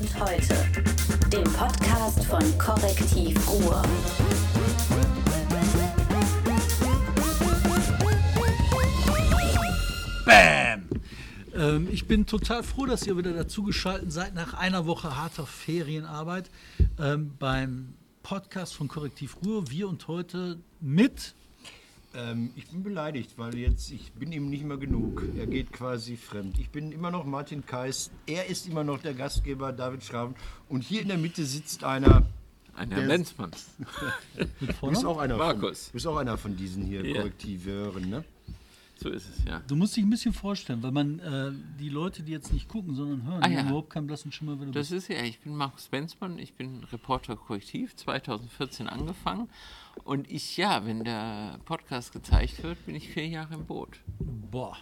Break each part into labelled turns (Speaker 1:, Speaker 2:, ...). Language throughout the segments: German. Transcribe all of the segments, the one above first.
Speaker 1: und heute, dem Podcast von Korrektiv Ruhr.
Speaker 2: Bam! Ähm, ich bin total froh, dass ihr wieder dazugeschaltet seid nach einer Woche harter Ferienarbeit ähm, beim Podcast von Korrektiv Ruhr. Wir und heute mit
Speaker 3: Ähm, ich bin beleidigt, weil jetzt, ich bin ihm nicht mehr genug. Er geht quasi fremd. Ich bin immer noch Martin Kais, er ist immer noch der Gastgeber David Schraven und hier in der Mitte sitzt einer.
Speaker 4: Ein Herr Lenzmann.
Speaker 3: Du bist auch einer
Speaker 4: Markus.
Speaker 3: Von, bist auch einer von diesen hier
Speaker 4: Ja.
Speaker 3: Korrektiveuren, ne?
Speaker 4: So ist es, ja.
Speaker 2: Du musst dich ein bisschen vorstellen, weil man äh, die Leute, die jetzt nicht gucken, sondern hören,
Speaker 4: Ah,
Speaker 2: die
Speaker 4: ja.
Speaker 2: haben überhaupt keinen blassen Schimmer, wer du
Speaker 4: Das
Speaker 2: bist.
Speaker 4: ist ja, ich bin Markus Benzmann, ich bin Reporter Korrektiv, 2014 angefangen. Und ich, ja, wenn der Podcast gezeigt wird, bin ich vier Jahre im Boot.
Speaker 2: Boah.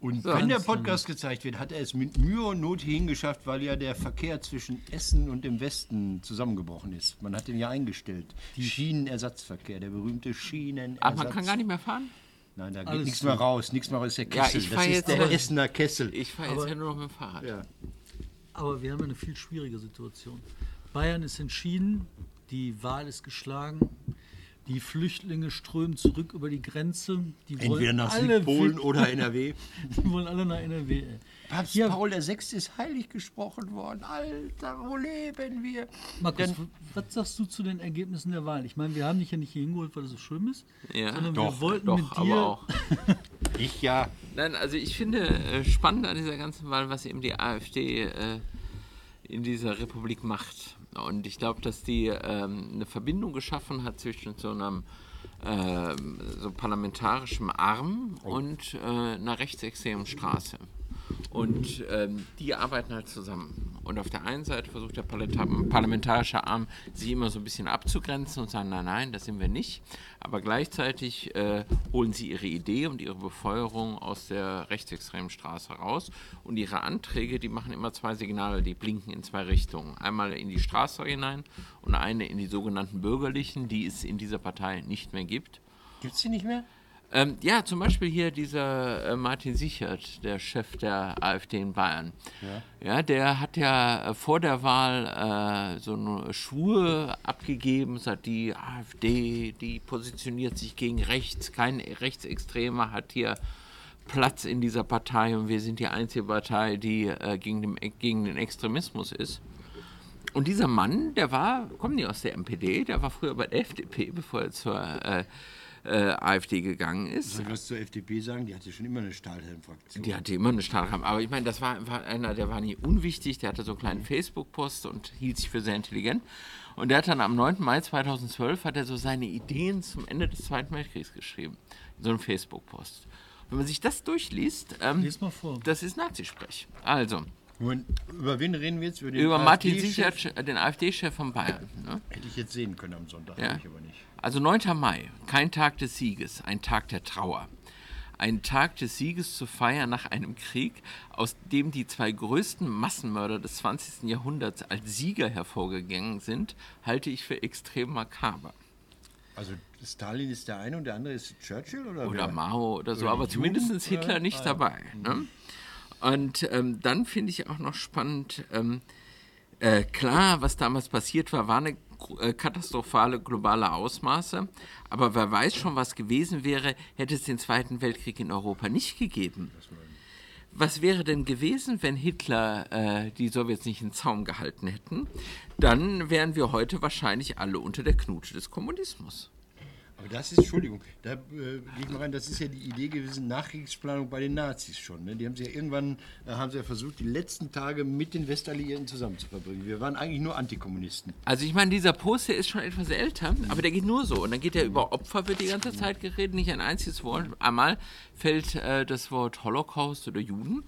Speaker 3: Und
Speaker 4: So.
Speaker 3: wenn der Podcast gezeigt wird, hat er es mit Mühe und Not hierhin geschafft, weil ja der Verkehr zwischen Essen und dem Westen zusammengebrochen ist. Man hat den ja eingestellt. Schienenersatzverkehr, der berühmte Schienenersatz.
Speaker 4: Ach, man kann gar nicht mehr fahren?
Speaker 3: Nein, da geht
Speaker 2: Alles
Speaker 3: nichts mehr raus. Nichts mehr raus ist der
Speaker 4: Ja,
Speaker 3: Kessel.
Speaker 4: ich
Speaker 3: das ist
Speaker 4: jetzt
Speaker 3: der
Speaker 4: aber-
Speaker 3: Essener Kessel.
Speaker 4: Ich fahre jetzt ja nur noch mit dem Fahrrad.
Speaker 3: ja.
Speaker 2: Aber wir haben eine viel schwierige Situation. Bayern ist entschieden, die Wahl ist geschlagen, die Flüchtlinge strömen zurück über die Grenze. Die wollen
Speaker 3: Entweder nach Südpolen
Speaker 2: weg-
Speaker 3: oder NRW.
Speaker 2: Die wollen alle nach NRW. ey.
Speaker 3: Papst
Speaker 2: Ja.
Speaker 3: Paul VI. ist heilig gesprochen worden. Alter, wo leben wir?
Speaker 2: Markus,
Speaker 3: Dann-
Speaker 2: was sagst du zu den Ergebnissen der Wahl? Ich meine, wir haben dich ja nicht hier hingeholt, weil es so schön ist,
Speaker 4: Ja,
Speaker 2: sondern
Speaker 3: doch,
Speaker 2: wir wollten
Speaker 4: Doch,
Speaker 2: mit dir.
Speaker 4: aber auch.
Speaker 3: Ich ja.
Speaker 4: Nein, also ich finde äh, spannend an dieser ganzen Wahl, was eben die AfD äh, in dieser Republik macht. Und ich glaube, dass die ähm, eine Verbindung geschaffen hat zwischen so einem ähm, so parlamentarischem Arm und äh, einer rechtsextremen Straße. Und ähm, die arbeiten halt zusammen. Und auf der einen Seite versucht der Parlamentar- parlamentarische Arm, sie immer so ein bisschen abzugrenzen und sagen, nein, nein, das sind wir nicht. Aber gleichzeitig äh, holen sie ihre Idee und ihre Befeuerung aus der rechtsextremen Straße raus. Und ihre Anträge, die machen immer zwei Signale, die blinken in zwei Richtungen. Einmal in die Straße hinein und eine in die sogenannten Bürgerlichen, die es in dieser Partei nicht mehr gibt.
Speaker 3: Gibt es die nicht mehr?
Speaker 4: Ähm, ja, zum Beispiel hier dieser äh, Martin Sichert, der Chef der AfD in Bayern. Ja, der hat ja äh, vor der Wahl äh, so eine Schwur abgegeben, sagt, die AfD, die positioniert sich gegen rechts, kein Rechtsextremer hat hier Platz in dieser Partei und wir sind die einzige Partei, die äh, gegen, den, gegen den Extremismus ist. Und dieser Mann, der war, kommt nicht aus der MPD, der war früher bei der FDP, bevor er zur äh, AfD gegangen ist.
Speaker 3: Soll ich was zur FDP sagen? Die hatte schon immer eine Stahlhelmfraktion.
Speaker 4: Die hatte immer eine Stahlrahmen. Aber ich meine, das war, war einer, der war nie unwichtig. Der hatte so einen kleinen Facebook-Post und hielt sich für sehr intelligent. Und der hat dann am 9. Mai 2012 hat er so seine Ideen zum Ende des Zweiten Weltkriegs geschrieben. In so einem Facebook-Post. Wenn man sich das durchliest, ähm, das ist Nazisprech. Also,
Speaker 3: Moment, über wen reden wir jetzt? Über, den
Speaker 4: über Martin? Sichert, den AfD-Chef von Bayern. Ne?
Speaker 3: Hätte ich jetzt sehen können am Sonntag,
Speaker 4: Ja.
Speaker 3: habe ich aber nicht.
Speaker 4: Also 9. Mai, kein Tag des Sieges, ein Tag der Trauer. Ein Tag des Sieges zu feiern nach einem Krieg, aus dem die zwei größten Massenmörder des 20. Jahrhunderts als Sieger hervorgegangen sind, halte ich für extrem makaber.
Speaker 3: Also Stalin ist der eine und der andere ist Churchill? Oder,
Speaker 4: Oder
Speaker 3: wer?
Speaker 4: Mao oder so,
Speaker 3: Oder
Speaker 4: aber zumindest Hitler nicht
Speaker 3: ja.
Speaker 4: dabei. Ne? Und ähm, dann finde ich auch noch spannend, ähm, äh, klar, was damals passiert war, war eine äh, katastrophale globale Ausmaße, aber wer weiß schon, was gewesen wäre, hätte es den Zweiten Weltkrieg in Europa nicht gegeben. Was wäre denn gewesen, wenn Hitler äh, die Sowjets nicht in Zaum gehalten hätten? Dann wären wir heute wahrscheinlich alle unter der Knute des Kommunismus.
Speaker 3: Aber das ist, Entschuldigung, da äh, gehe ich mal rein, das ist ja die Idee gewesen, Nachkriegsplanung bei den Nazis schon. Ne? Die haben sie ja irgendwann, äh, haben sie ja versucht, die letzten Tage mit den Westalliierten zusammen zu verbringen. Wir waren eigentlich nur Antikommunisten.
Speaker 4: Also ich meine, dieser Post, der ist schon etwas älter, aber der geht nur so. Und dann geht er über Opfer, wird die ganze Zeit geredet, nicht ein einziges Wort. Einmal fällt äh, das Wort Holocaust oder Juden.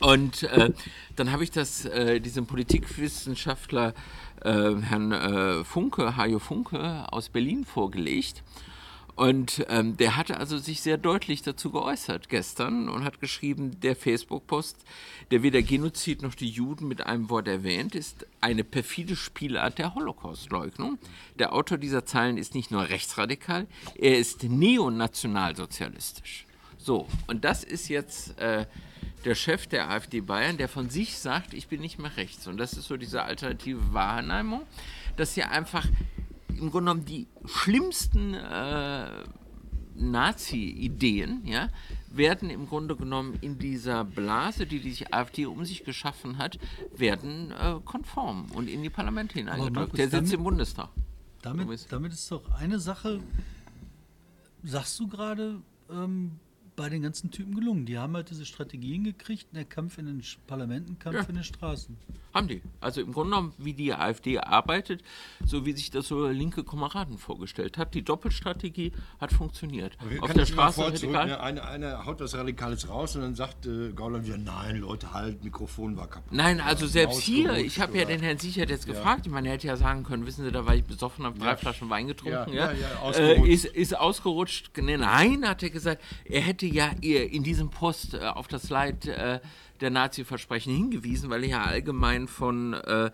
Speaker 4: Und äh, dann habe ich das äh, diesem Politikwissenschaftler äh, Herrn äh, Funke, Hajo Funke aus Berlin vorgelegt. Und ähm, der hatte also sich sehr deutlich dazu geäußert gestern und hat geschrieben, der Facebook-Post, der weder Genozid noch die Juden mit einem Wort erwähnt, ist eine perfide Spielart der Holocaust-Leugnung. Der Autor dieser Zeilen ist nicht nur rechtsradikal, er ist neonationalsozialistisch. So, und das ist jetzt äh, der Chef der AfD Bayern, der von sich sagt, ich bin nicht mehr rechts. Und das ist so diese alternative Wahrnehmung, dass sie einfach im Grunde genommen die schlimmsten äh, Nazi-Ideen, ja, werden im Grunde genommen in dieser Blase, die die AfD um sich geschaffen hat, werden äh, konform und in die Parlamente hineingedrückt. Der sitzt im Bundestag.
Speaker 2: Damit, damit ist doch eine Sache, sagst du gerade, ähm, bei den ganzen Typen gelungen. Die haben halt diese Strategien gekriegt, der Kampf in den Parlamenten, Kampf
Speaker 4: Ja.
Speaker 2: in den Straßen.
Speaker 4: Haben die. Also im Grunde genommen, wie die AfD arbeitet, so wie sich das so linke Kameraden vorgestellt hat. Die Doppelstrategie hat funktioniert.
Speaker 3: Wir
Speaker 4: Auf der Straße radikal.
Speaker 3: ne? einer, einer haut was Radikales raus und dann sagt äh, Gauland wieder, nein, Leute, halt, Mikrofon war kaputt.
Speaker 4: Nein, also
Speaker 3: Ja,
Speaker 4: selbst hier, ich habe ja den Herrn Sichert jetzt gefragt, ich meine, er hätte ja sagen können, wissen Sie, da war ich besoffen, habe drei
Speaker 3: Ja.
Speaker 4: Flaschen Wein getrunken,
Speaker 3: Ja,
Speaker 4: ja,
Speaker 3: ja, ja,
Speaker 4: äh,
Speaker 3: ausgerutscht.
Speaker 4: ist, ist ausgerutscht. Nee, Nein, hat er gesagt, er hätte ja ihr in diesem Post äh, auf das Leid äh, der Nazi-Versprechen hingewiesen, weil er ja allgemein von, äh,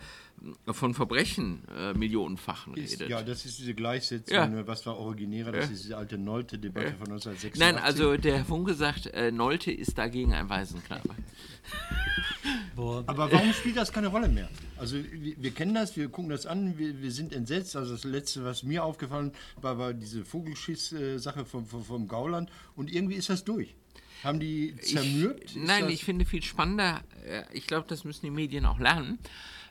Speaker 4: von Verbrechen äh, millionenfachen
Speaker 3: Ist,
Speaker 4: redet.
Speaker 3: ja, das ist diese Gleichsetzung,
Speaker 4: Ja.
Speaker 3: ne, was war originärer, das
Speaker 4: Ja.
Speaker 3: ist diese alte Nolte-Debatte von 1986.
Speaker 4: Nein, also der Herr Funke sagt, äh, Nolte ist dagegen ein Waisenknabe.
Speaker 3: Aber warum spielt das keine Rolle mehr? Also wir, wir kennen das, wir gucken das an, wir, wir sind entsetzt. Also das Letzte, was mir aufgefallen war, war diese Vogelschiss-Sache vom, vom, vom Gauland. Und irgendwie ist das durch. Haben die zermürbt?
Speaker 4: Ich, nein, ich finde viel spannender, äh, ich glaube, das müssen die Medien auch lernen.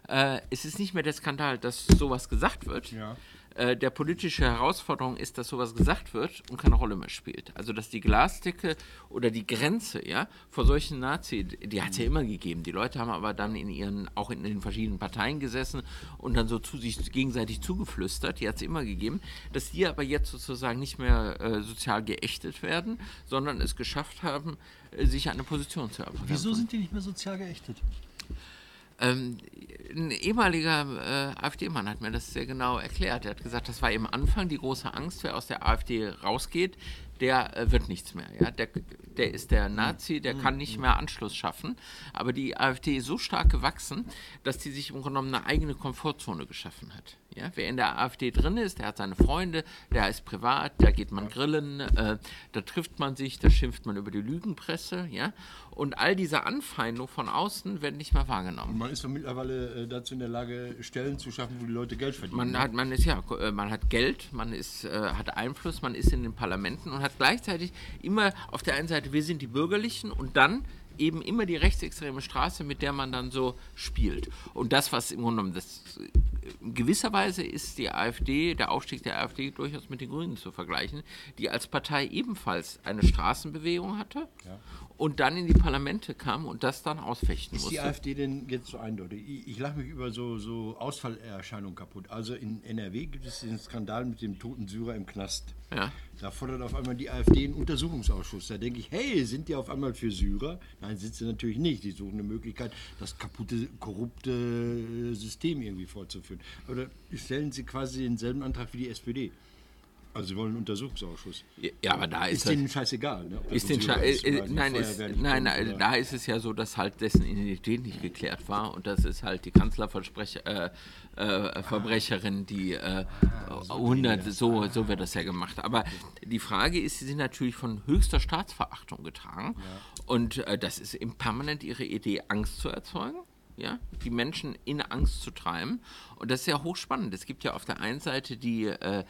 Speaker 4: Äh, es ist nicht mehr der Skandal, dass sowas gesagt wird.
Speaker 3: Ja.
Speaker 4: Äh, der politische Herausforderung ist, dass sowas gesagt wird und keine Rolle mehr spielt. Also dass die Glasdecke oder die Grenze, ja, vor solchen Nazi, die hat es ja immer gegeben. Die Leute haben aber dann in ihren, auch in den verschiedenen Parteien gesessen und dann so zu sich gegenseitig zugeflüstert, die hat es immer gegeben, dass die aber jetzt sozusagen nicht mehr äh, sozial geächtet werden, sondern es geschafft haben, äh, sich eine Position zu erarbeiten.
Speaker 2: wieso sind die nicht mehr sozial geächtet?
Speaker 4: Ähm, ein ehemaliger äh, AfD-Mann hat mir das sehr genau erklärt. Er hat gesagt, das war am Anfang die große Angst, wer aus der AfD rausgeht, der äh, wird nichts mehr. Ja? Der, der ist der Nazi, der kann nicht mehr Anschluss schaffen. Aber die AfD ist so stark gewachsen, dass die sich im Grunde genommen eine eigene Komfortzone geschaffen hat. Ja? Wer in der AfD drin ist, der hat seine Freunde, der ist privat, da geht man grillen, äh, da trifft man sich, da schimpft man über die Lügenpresse. Ja? Und all diese Anfeindungen von außen werden nicht mehr wahrgenommen.
Speaker 3: Man ist doch mittlerweile äh, dazu in der Lage, Stellen zu schaffen, wo die Leute Geld verdienen.
Speaker 4: Man hat, man ist ja, äh, man hat Geld, man ist, äh, hat Einfluss, man ist in den Parlamenten und hat gleichzeitig immer auf der einen Seite, wir sind die Bürgerlichen und dann eben immer die rechtsextreme Straße, mit der man dann so spielt. Und das, was im Grunde genommen, das, in gewisser Weise ist die AfD, der Aufstieg der AfD durchaus mit den Grünen zu vergleichen, die als Partei ebenfalls eine Straßenbewegung hatte und dann in die Parlamente kam und das dann ausfechten
Speaker 3: Ist die
Speaker 4: musste.
Speaker 3: AfD denn jetzt so eindeutig? Ich, ich lache mich über so, so Ausfallerscheinungen kaputt. Also in NRW gibt es den Skandal mit dem toten Syrer im Knast.
Speaker 4: Ja.
Speaker 3: Da fordert auf einmal die AfD einen Untersuchungsausschuss. Da denke ich, hey, sind die auf einmal für Syrer? Nein, sind sie natürlich nicht. Die suchen eine Möglichkeit, das kaputte, korrupte System irgendwie fortzuführen. Aber da stellen sie quasi denselben Antrag wie die SPD. Also sie wollen einen Untersuchungsausschuss.
Speaker 4: Ja, aber da ist,
Speaker 3: Ist
Speaker 4: das-
Speaker 3: denen scheißegal, ne?
Speaker 4: Ist den Scha-
Speaker 3: ist
Speaker 4: äh,
Speaker 3: die
Speaker 4: nein, ist, nein, nein,
Speaker 3: oder-
Speaker 4: da ist es ja so, dass halt dessen Identität nicht geklärt war und das ist halt die Kanzlerverbrecherin, äh, äh, die äh, 100, so, so wird das ja gemacht. Aber die Frage ist, sie sind natürlich von höchster Staatsverachtung getragen und äh, das ist permanent ihre Idee, Angst zu erzeugen. Ja, die Menschen in Angst zu treiben. Und das ist ja hochspannend. Es gibt ja auf der einen Seite die äh,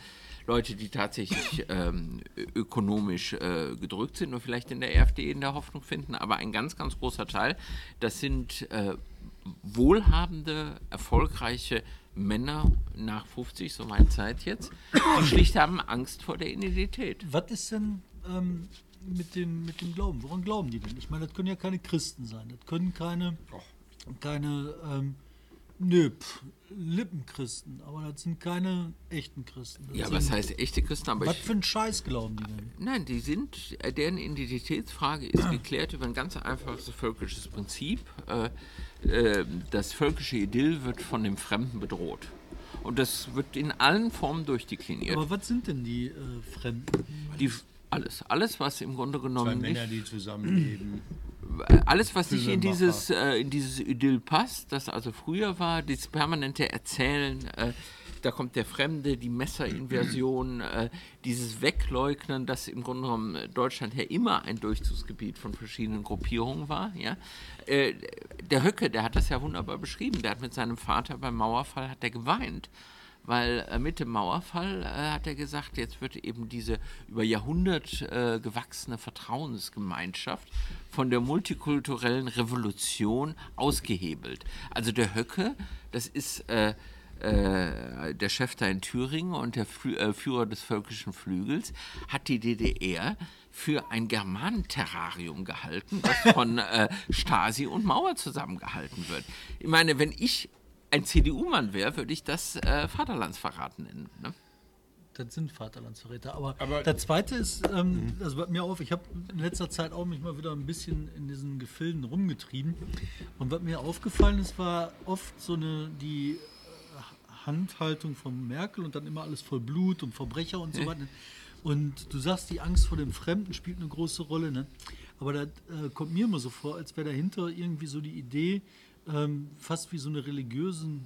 Speaker 4: Leute, die tatsächlich ähm, ökonomisch äh, gedrückt sind und vielleicht in der AfD in der Hoffnung finden, aber ein ganz, ganz großer Teil, das sind äh, wohlhabende, erfolgreiche Männer nach 50, so meine Zeit jetzt, die schlicht haben Angst vor der Identität.
Speaker 2: Was ist denn ähm, mit, dem, mit dem Glauben? Woran glauben die denn? Ich meine, das können ja keine Christen sein. Das können keine, keine ähm, nö, pff, Lippenchristen. Aber das sind keine echten Christen. Das
Speaker 4: Ja, was heißt echte Christen? Aber
Speaker 2: Was
Speaker 4: ich,
Speaker 2: für ein Scheiß glauben die denn?
Speaker 4: Nein, die sind, deren Identitätsfrage ist geklärt über ein ganz einfaches völkisches Prinzip. Äh, äh, das völkische Idyll wird von dem Fremden bedroht. Und das wird in allen Formen durchdekliniert.
Speaker 2: Aber was sind denn die äh, Fremden?
Speaker 4: Die, alles, alles, was im Grunde
Speaker 3: Zwei
Speaker 4: genommen
Speaker 3: Männer,
Speaker 4: nicht,
Speaker 3: die zusammenleben.
Speaker 4: Alles, was nicht in dieses, äh, in dieses Idyll passt, das also früher war, das permanente Erzählen, äh, da kommt der Fremde, die Messerinversion, äh, dieses Wegleugnen, dass im Grunde genommen Deutschland ja immer ein Durchzugsgebiet von verschiedenen Gruppierungen war. Ja? Äh, der Höcke, der hat das ja wunderbar beschrieben. Der hat mit seinem Vater beim Mauerfall hat er geweint weil äh, mit dem Mauerfall äh, hat er gesagt, jetzt wird eben diese über Jahrhundert äh, gewachsene Vertrauensgemeinschaft von der multikulturellen Revolution ausgehebelt. Also der Höcke, das ist äh, äh, der Chef da in Thüringen und der Flü äh, Führer des völkischen Flügels, hat die DDR für ein Germanenterrarium gehalten, das von Stasi und Mauer zusammengehalten wird. Ich meine, wenn ich ein CDU-Mann wäre, würde ich das äh, Vaterlandsverrat nennen. Ne?
Speaker 2: Das sind Vaterlandsverräter. Aber,
Speaker 3: Aber-
Speaker 2: der zweite ist, ähm, das bleibt mir auf, ich habe in letzter Zeit auch mich mal wieder ein bisschen in diesen Gefilden rumgetrieben. Und was mir aufgefallen ist, war oft so eine, die äh, Handhaltung von Merkel und dann immer alles voll Blut und Verbrecher und so weiter. Und du sagst, die Angst vor dem Fremden spielt eine große Rolle. Ne? Aber da äh, kommt mir immer so vor, als wäre dahinter irgendwie so die Idee, ähm, fast wie so eine religiösen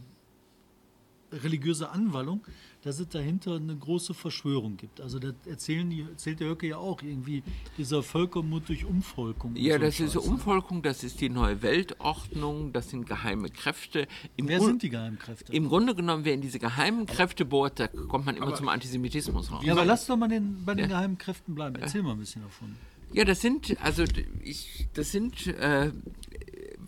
Speaker 2: religiöse Anwallung, dass es dahinter eine große Verschwörung gibt. Also das erzählen die, erzählt der Höcke ja auch irgendwie, dieser Völkermut durch Umvolkung.
Speaker 4: Ja,
Speaker 2: so
Speaker 4: das ist
Speaker 2: Scheiß, ne?
Speaker 4: Umvolkung, das ist die neue Weltordnung, das sind geheime Kräfte. Im
Speaker 2: Wer
Speaker 4: Grund-
Speaker 2: sind die Geheimkräfte?
Speaker 4: Im Grunde genommen, wer in diese geheimen Kräfte bohrt, da kommt man immer zum Antisemitismus raus.
Speaker 2: ja, aber lass doch mal den, bei den
Speaker 4: Ja.
Speaker 2: geheimen Kräften bleiben. Erzähl mal ein bisschen davon.
Speaker 4: Ja, das sind, also ich, das sind, äh,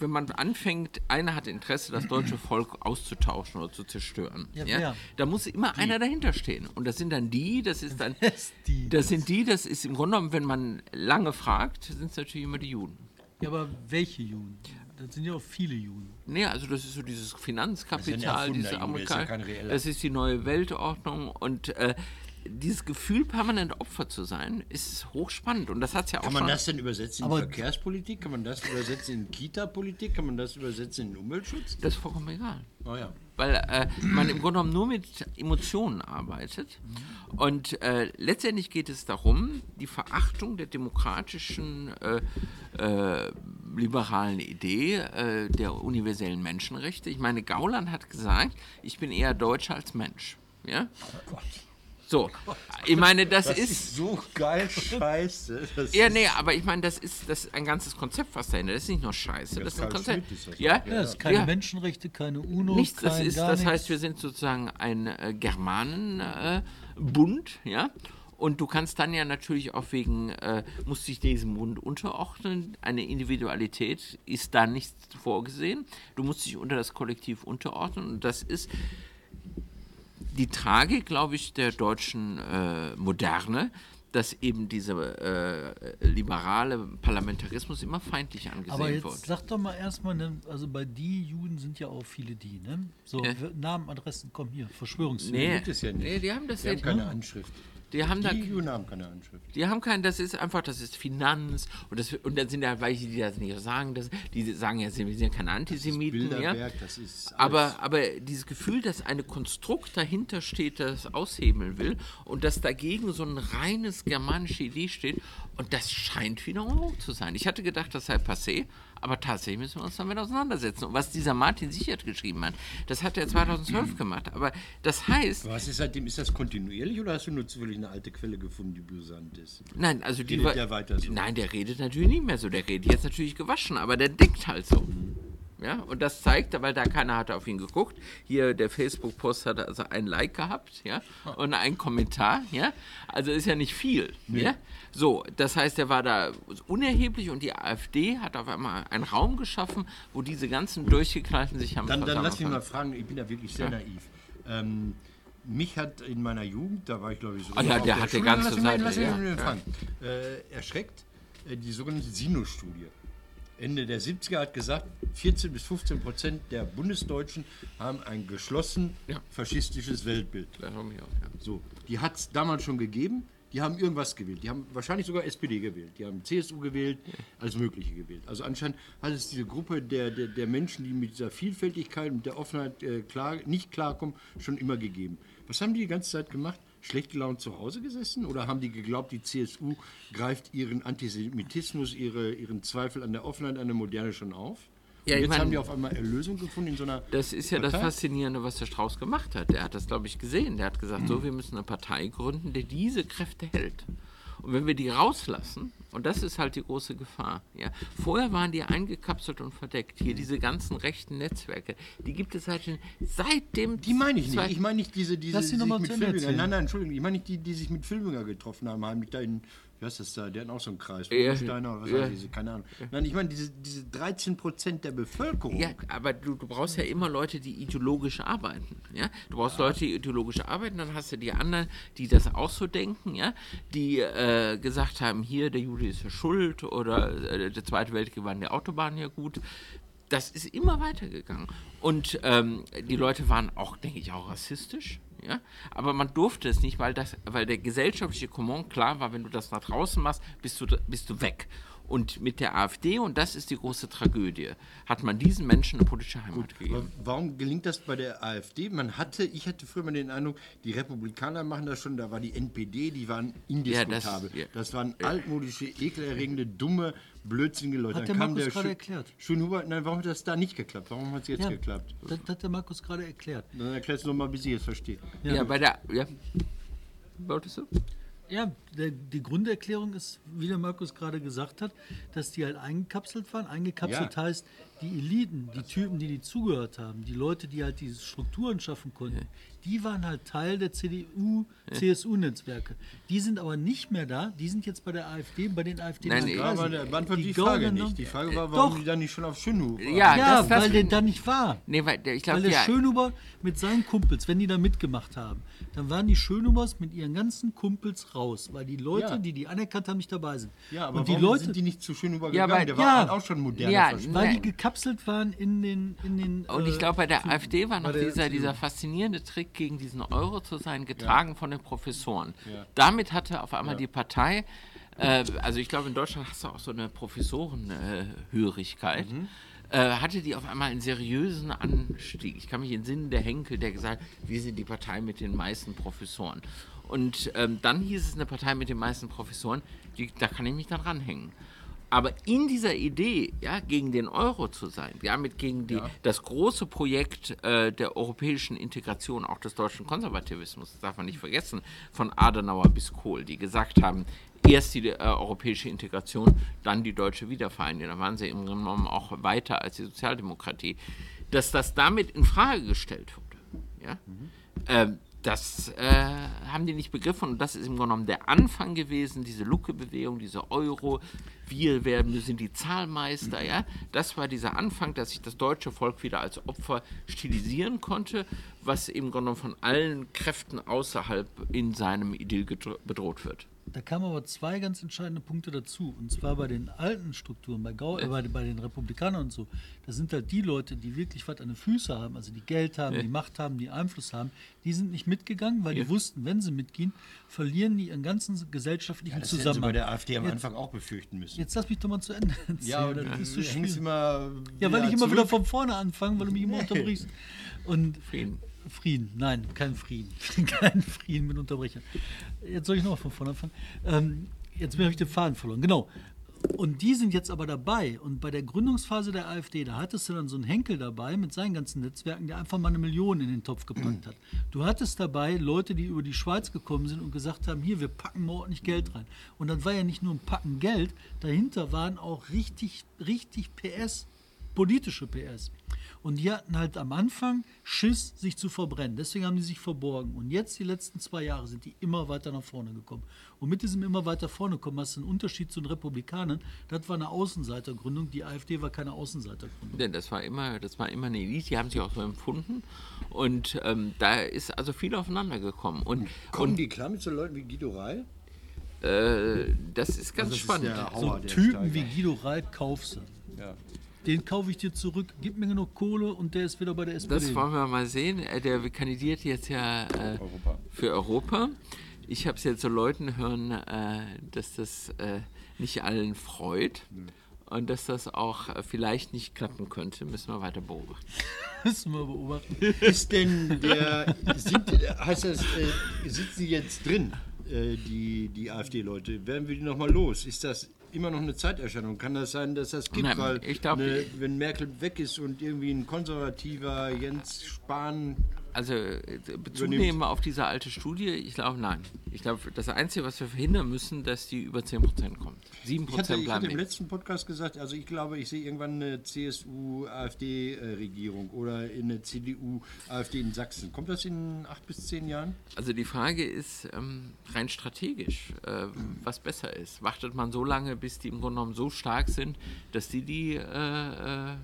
Speaker 4: wenn man anfängt, einer hat Interesse, das deutsche Volk auszutauschen oder zu zerstören.
Speaker 2: Ja,
Speaker 4: Ja? Da muss immer einer dahinter stehen. Und das sind dann die, das ist dann,
Speaker 2: die?
Speaker 4: das sind die, das ist im Grunde genommen, wenn man lange fragt, sind es natürlich immer die Juden.
Speaker 2: Ja, aber welche Juden? Das sind ja auch viele Juden.
Speaker 4: Nee, also das ist so dieses Finanzkapital,
Speaker 3: ja
Speaker 4: diese
Speaker 3: ja
Speaker 4: Amerikaner.
Speaker 3: reeller.
Speaker 4: Das ist die neue Weltordnung und äh, dieses Gefühl, permanent Opfer zu sein, ist hochspannend. Und das hat es ja auch
Speaker 3: Kann man das denn übersetzen in
Speaker 2: Aber-
Speaker 3: Verkehrspolitik? Kann man das übersetzen in Kita-Politik? Kann man das übersetzen in Umweltschutz?
Speaker 4: das ist vollkommen egal.
Speaker 3: Oh ja.
Speaker 4: weil äh, man im Grunde genommen nur mit Emotionen arbeitet. Und äh, letztendlich geht es darum, die Verachtung der demokratischen, äh, äh, liberalen Idee äh, der universellen Menschenrechte. Ich meine, Gauland hat gesagt, ich bin eher Deutscher als Mensch. Ja? So, ich meine, das, ist
Speaker 3: so geil scheiße. Das
Speaker 4: ja, nee, aber ich meine, das ist, das ist ein ganzes Konzept, was dahinter ist. Das ist nicht nur Scheiße, das ist ein Konzept.
Speaker 3: Ist das
Speaker 4: Ja,
Speaker 2: Ja, das ist keine
Speaker 4: ja.
Speaker 2: Menschenrechte, keine UNO,
Speaker 4: Nichts, das
Speaker 2: kein
Speaker 4: ist,
Speaker 2: gar
Speaker 4: das
Speaker 2: nichts.
Speaker 4: heißt, wir sind sozusagen ein äh, Germanenbund, äh, ja. Und du kannst dann ja natürlich auch wegen, äh, musst dich diesem Bund unterordnen. Eine Individualität ist da nicht vorgesehen. Du musst dich unter das Kollektiv unterordnen. Und das ist die Tragik, glaube ich, der deutschen äh, Moderne, dass eben dieser äh, liberale Parlamentarismus immer feindlich angesehen
Speaker 2: Aber jetzt
Speaker 4: wird.
Speaker 2: sag doch mal erstmal, ne, also bei die Juden sind ja auch viele die, ne? So,
Speaker 4: Ja.
Speaker 2: Namen, Adressen, komm hier, Verschwörungstheorie.
Speaker 4: Nee,
Speaker 3: gibt es ja nicht.
Speaker 4: nee, die haben das
Speaker 3: Die
Speaker 4: ja
Speaker 3: haben keine Anschrift.
Speaker 4: Die haben da
Speaker 3: Die haben keine Anschrift.
Speaker 4: Die haben keinen, das ist einfach, das ist Finanz und, das, und dann sind da welche, die das nicht sagen, das, die sagen ja, wir sind ja keine Antisemiten mehr.
Speaker 3: Bilderberg, das ist alles.
Speaker 4: Aber, aber dieses Gefühl, dass eine Konstrukt dahinter steht, das aushebeln will und dass dagegen so ein reines germanische Idee steht und das scheint wieder hoch zu sein. Ich hatte gedacht, das sei passé, aber tatsächlich müssen wir uns damit auseinandersetzen. Und was dieser Martin Sichert geschrieben hat, das hat er 2012 gemacht. Aber das heißt,
Speaker 3: Was ist seitdem? Ist das kontinuierlich oder hast du nur zufällig eine alte Quelle gefunden, die brisant ist?
Speaker 4: Nein, also die
Speaker 3: Redet
Speaker 4: war-
Speaker 3: der weiter so?
Speaker 4: Nein, der redet natürlich nicht mehr so. Der redet jetzt natürlich gewaschen, aber der denkt halt so. Ja, und das zeigt, weil da keiner hat auf ihn geguckt. Hier der Facebook-Post hat also ein Like gehabt, ja, und einen Kommentar, ja. Also ist ja nicht viel, ja. So, das heißt, er war da unerheblich und die AfD hat auf einmal einen Raum geschaffen, wo diese ganzen Durchgeknallten sich haben
Speaker 3: Dann, dann lass mich mal fragen, ich bin da wirklich sehr naiv. Ähm, mich hat in meiner Jugend, da war ich glaube ich so.
Speaker 4: Ah ja, der hat die ganze
Speaker 3: mich
Speaker 4: ja.
Speaker 3: Äh, erschreckt äh, die sogenannte Sinus-Studie. Ende der 70er hat gesagt, 14 bis 15 Prozent der Bundesdeutschen haben ein geschlossen
Speaker 4: Ja.
Speaker 3: faschistisches Weltbild.
Speaker 4: Wir auch, ja.
Speaker 3: So, die hat es damals schon gegeben. Die haben irgendwas gewählt. Die haben wahrscheinlich sogar SPD gewählt. Die haben CSU gewählt, alles Mögliche gewählt. Also anscheinend hat es diese Gruppe der, der, der Menschen, die mit dieser Vielfältigkeit und der Offenheit äh, klar, nicht klarkommen, schon immer gegeben. Was haben die die ganze Zeit gemacht? Schlecht gelaunt zu Hause gesessen? Oder haben die geglaubt, die CSU greift ihren Antisemitismus, ihre, ihren Zweifel an der Offenheit, an der Moderne schon auf?
Speaker 4: Ja, ich
Speaker 3: jetzt
Speaker 4: mein-
Speaker 3: haben die auf einmal Erlösung gefunden in so einer.
Speaker 4: Das ist ja das
Speaker 3: Partei?
Speaker 4: Faszinierende, was der Strauß gemacht hat. Der hat das, glaube ich, gesehen. Der hat gesagt, so, wir müssen eine Partei gründen, die diese Kräfte hält. Und wenn wir die rauslassen, und das ist halt die große Gefahr, ja, vorher waren die eingekapselt und verdeckt. Hier diese ganzen rechten Netzwerke, die gibt es seit, den- seit dem...
Speaker 3: Die meine ich nicht. Ich meine nicht diese, diese
Speaker 2: Lass sie
Speaker 3: die sich mit
Speaker 2: erzählen.
Speaker 3: Nein, nein, Entschuldigung. Ich meine nicht die, die sich mit Filmjünger getroffen haben, heimlich da in, wie heißt das da? Die hatten auch so einen Kreis.
Speaker 4: Ja.
Speaker 3: Steiner oder was
Speaker 4: Ja.
Speaker 3: ich, keine Ahnung. Nein, ich meine diese, diese 13 Prozent der Bevölkerung.
Speaker 4: Ja, aber du, du brauchst ja immer Leute, die ideologisch arbeiten. Ja? Du brauchst Leute, die ideologisch arbeiten, dann hast du die anderen, die das auch so denken, ja? die äh, gesagt haben, hier, der Jude ist ja schuld oder äh, der Zweite Weltkrieg waren die Autobahnen ja gut. Das ist immer weitergegangen. Und ähm, die Leute waren auch, denke ich, auch rassistisch. Ja? Aber man durfte es nicht, weil, das, weil der gesellschaftliche Command klar war, wenn du das nach draußen machst, bist du, bist du weg. Und mit der AfD, und das ist die große Tragödie, hat man diesen Menschen eine politische Heimat gegeben.
Speaker 3: Aber warum gelingt das bei der AfD? Man hatte, ich hatte früher mal den Eindruck, die Republikaner machen das schon, da war die NPD, die waren indiskutabel.
Speaker 4: Ja,
Speaker 3: das,
Speaker 4: das- ja.
Speaker 3: waren altmodische, ekelerregende, dumme, blödsinnige Leute.
Speaker 2: Hat der Markus gerade
Speaker 3: Schö-
Speaker 2: erklärt.
Speaker 3: Schönhuber, nein, warum hat das da nicht geklappt? Warum hat es jetzt
Speaker 2: Ja,
Speaker 3: geklappt?
Speaker 2: das hat der Markus gerade erklärt.
Speaker 3: Dann erklärst du nochmal, bis ich es verstehe.
Speaker 4: Ja, bei der. Ja. Wolltest du?
Speaker 2: Ja, der, die Grunderklärung ist, wie der Markus gerade gesagt hat, dass die halt eingekapselt waren. Eingekapselt
Speaker 3: Ja.
Speaker 2: heißt, die Eliten, die Typen, die die zugehört haben, die Leute, die halt diese Strukturen schaffen konnten, die waren halt Teil der CDU, CSU-Netzwerke. Die sind aber nicht mehr da, die sind jetzt bei der AfD, bei den AfD.
Speaker 4: Nein,
Speaker 2: die
Speaker 4: nee.
Speaker 3: Ja, aber der beantwortet die, Frage nicht. Die Frage war, warum
Speaker 2: Doch.
Speaker 3: die dann nicht schon auf Schönhuber
Speaker 4: Ja,
Speaker 2: Ja,
Speaker 4: das, das,
Speaker 2: weil der da nicht war.
Speaker 4: Nee, weil der, ich glaube,
Speaker 2: Weil der
Speaker 4: ja.
Speaker 2: Schönhuber mit seinen Kumpels, wenn die da mitgemacht haben, dann waren die Schönhubers mit ihren ganzen Kumpels raus, weil die Leute,
Speaker 3: Ja.
Speaker 2: die die anerkannt haben, nicht dabei sind.
Speaker 3: Ja, aber
Speaker 2: und die
Speaker 3: warum
Speaker 2: Leute,
Speaker 3: sind die nicht zu Schönhuber
Speaker 4: Ja,
Speaker 3: gegangen?
Speaker 4: weil-
Speaker 3: der war
Speaker 2: ja.
Speaker 3: halt auch schon modern.
Speaker 4: Ja,
Speaker 2: weil die gekapselt waren in den in den
Speaker 4: Und ich
Speaker 2: äh,
Speaker 4: glaube, bei der AfD war noch dieser, dieser faszinierende Trick, gegen diesen Euro zu sein, getragen von den Professoren.
Speaker 3: Ja.
Speaker 4: Damit hatte auf einmal die Partei, äh, also ich glaube, in Deutschland hast du auch so eine Professorenhörigkeit,
Speaker 3: Mhm.
Speaker 4: äh, hatte die auf einmal einen seriösen Anstieg. Ich kann mich entsinnen, der Henkel, der gesagt wir sind die Partei mit den meisten Professoren. Und ähm, dann hieß es eine Partei mit den meisten Professoren, die, da kann ich mich dann ranhängen. Aber in dieser Idee, ja, gegen den Euro zu sein, ja, mit gegen die, das große Projekt äh, der europäischen Integration, auch des deutschen Konservativismus, das darf man nicht vergessen, von Adenauer bis Kohl, die gesagt haben, erst die äh, europäische Integration, dann die deutsche Wiedervereinigung. Da waren sie im Grunde genommen auch weiter als die Sozialdemokratie. Dass das damit in Frage gestellt wurde, ja, ähm, das äh, haben die nicht begriffen und das ist im Grunde genommen der Anfang gewesen, diese Lucke-Bewegung, diese Euro, wir werden, wir sind die Zahlmeister, ja. Das war dieser Anfang, dass sich das deutsche Volk wieder als Opfer stilisieren konnte, was im Grunde genommen von allen Kräften außerhalb in seinem Idyll bedroht wird.
Speaker 2: Da kamen aber zwei ganz entscheidende Punkte dazu. Und zwar bei den alten Strukturen, bei, Gau äh, bei, bei den Republikanern und so. Das sind halt die Leute, die wirklich was an den Füßen haben, also die Geld haben, die Macht haben, die Einfluss haben. Die sind nicht mitgegangen, weil die wussten, wenn sie mitgehen, verlieren die ihren ganzen gesellschaftlichen
Speaker 3: Das hätten sie
Speaker 2: Zusammenhang.
Speaker 3: bei der AfD am
Speaker 2: Jetzt-
Speaker 3: Anfang auch befürchten müssen.
Speaker 2: Jetzt lass mich doch mal zu Ende erzählen.
Speaker 3: ja,
Speaker 2: das ist so schwierig.
Speaker 3: immer
Speaker 2: Ja, weil
Speaker 3: wieder
Speaker 2: ich immer wieder
Speaker 3: zurück.
Speaker 2: von vorne anfange, weil du mich immer unterbrichst. Und
Speaker 4: Frieden.
Speaker 2: Frieden, nein, kein Frieden. kein Frieden mit Unterbrechern. Jetzt soll ich noch von vorne anfangen. Ähm, jetzt habe ich den Faden verloren. Genau. Und die sind jetzt aber dabei. Und bei der Gründungsphase der AfD, da hattest du dann so einen Henkel dabei mit seinen ganzen Netzwerken, der einfach mal eine Million in den Topf gepackt hat. Du hattest dabei Leute, die über die Schweiz gekommen sind und gesagt haben, hier, wir packen mal ordentlich Geld rein. Und dann war ja nicht nur ein Packen Geld, dahinter waren auch richtig, richtig PS, politische PS. Und die hatten halt am Anfang Schiss, sich zu verbrennen. Deswegen haben die sich verborgen. Und jetzt, die letzten zwei Jahre, sind die immer weiter nach vorne gekommen. Und mit diesem immer weiter vorne kommen, hast du einen Unterschied zu den Republikanern. Das war eine Außenseitergründung. Die AfD war keine Außenseitergründung.
Speaker 4: Denn das war immer, das war immer eine Elite, die haben sich auch so empfunden. Und ähm, da ist also viel aufeinander gekommen. Und,
Speaker 3: Kommen die klar mit so Leuten wie Guido Reil?
Speaker 4: äh, das ist ganz
Speaker 3: Das ist
Speaker 4: spannend.
Speaker 2: So
Speaker 3: Hauer, der
Speaker 2: Typen wie Guido Reil kaufst du.
Speaker 3: Ja.
Speaker 2: Den kaufe ich dir zurück, gib mir genug Kohle und der ist wieder bei der SPD.
Speaker 4: Das wollen wir mal sehen. Äh, Der kandidiert jetzt ja äh,
Speaker 3: Europa.
Speaker 4: für Europa. Ich habe es jetzt so Leuten hören, äh, dass das äh, nicht allen freut und dass das auch äh, vielleicht nicht klappen könnte. Müssen wir weiter beobachten.
Speaker 2: müssen wir beobachten.
Speaker 3: Ist denn der, sind, heißt das, äh, sitzen die jetzt drin, äh, die, die AfD-Leute? Werden wir die nochmal los? Ist das immer noch eine Zeiterscheinung. Kann das sein, dass das gibt?
Speaker 4: Nein,
Speaker 3: Weil
Speaker 4: ich glaub,
Speaker 3: eine, wenn Merkel weg ist und irgendwie ein konservativer Jens Spahn
Speaker 4: Also äh, Bezug nehmen auf diese alte Studie, ich glaube nein. Ich glaube, das Einzige, was wir verhindern müssen, dass die über 10% kommt. 7%
Speaker 3: Ich hatte, ich hatte im letzten Podcast gesagt, also ich glaube, ich sehe irgendwann eine CSU-AfD-Regierung oder eine CDU-AfD in Sachsen. Kommt das in acht bis zehn Jahren?
Speaker 4: Also die Frage ist ähm, rein strategisch, äh, was besser ist. Wartet man so lange, bis die im Grunde genommen so stark sind, dass die die äh, äh, äh,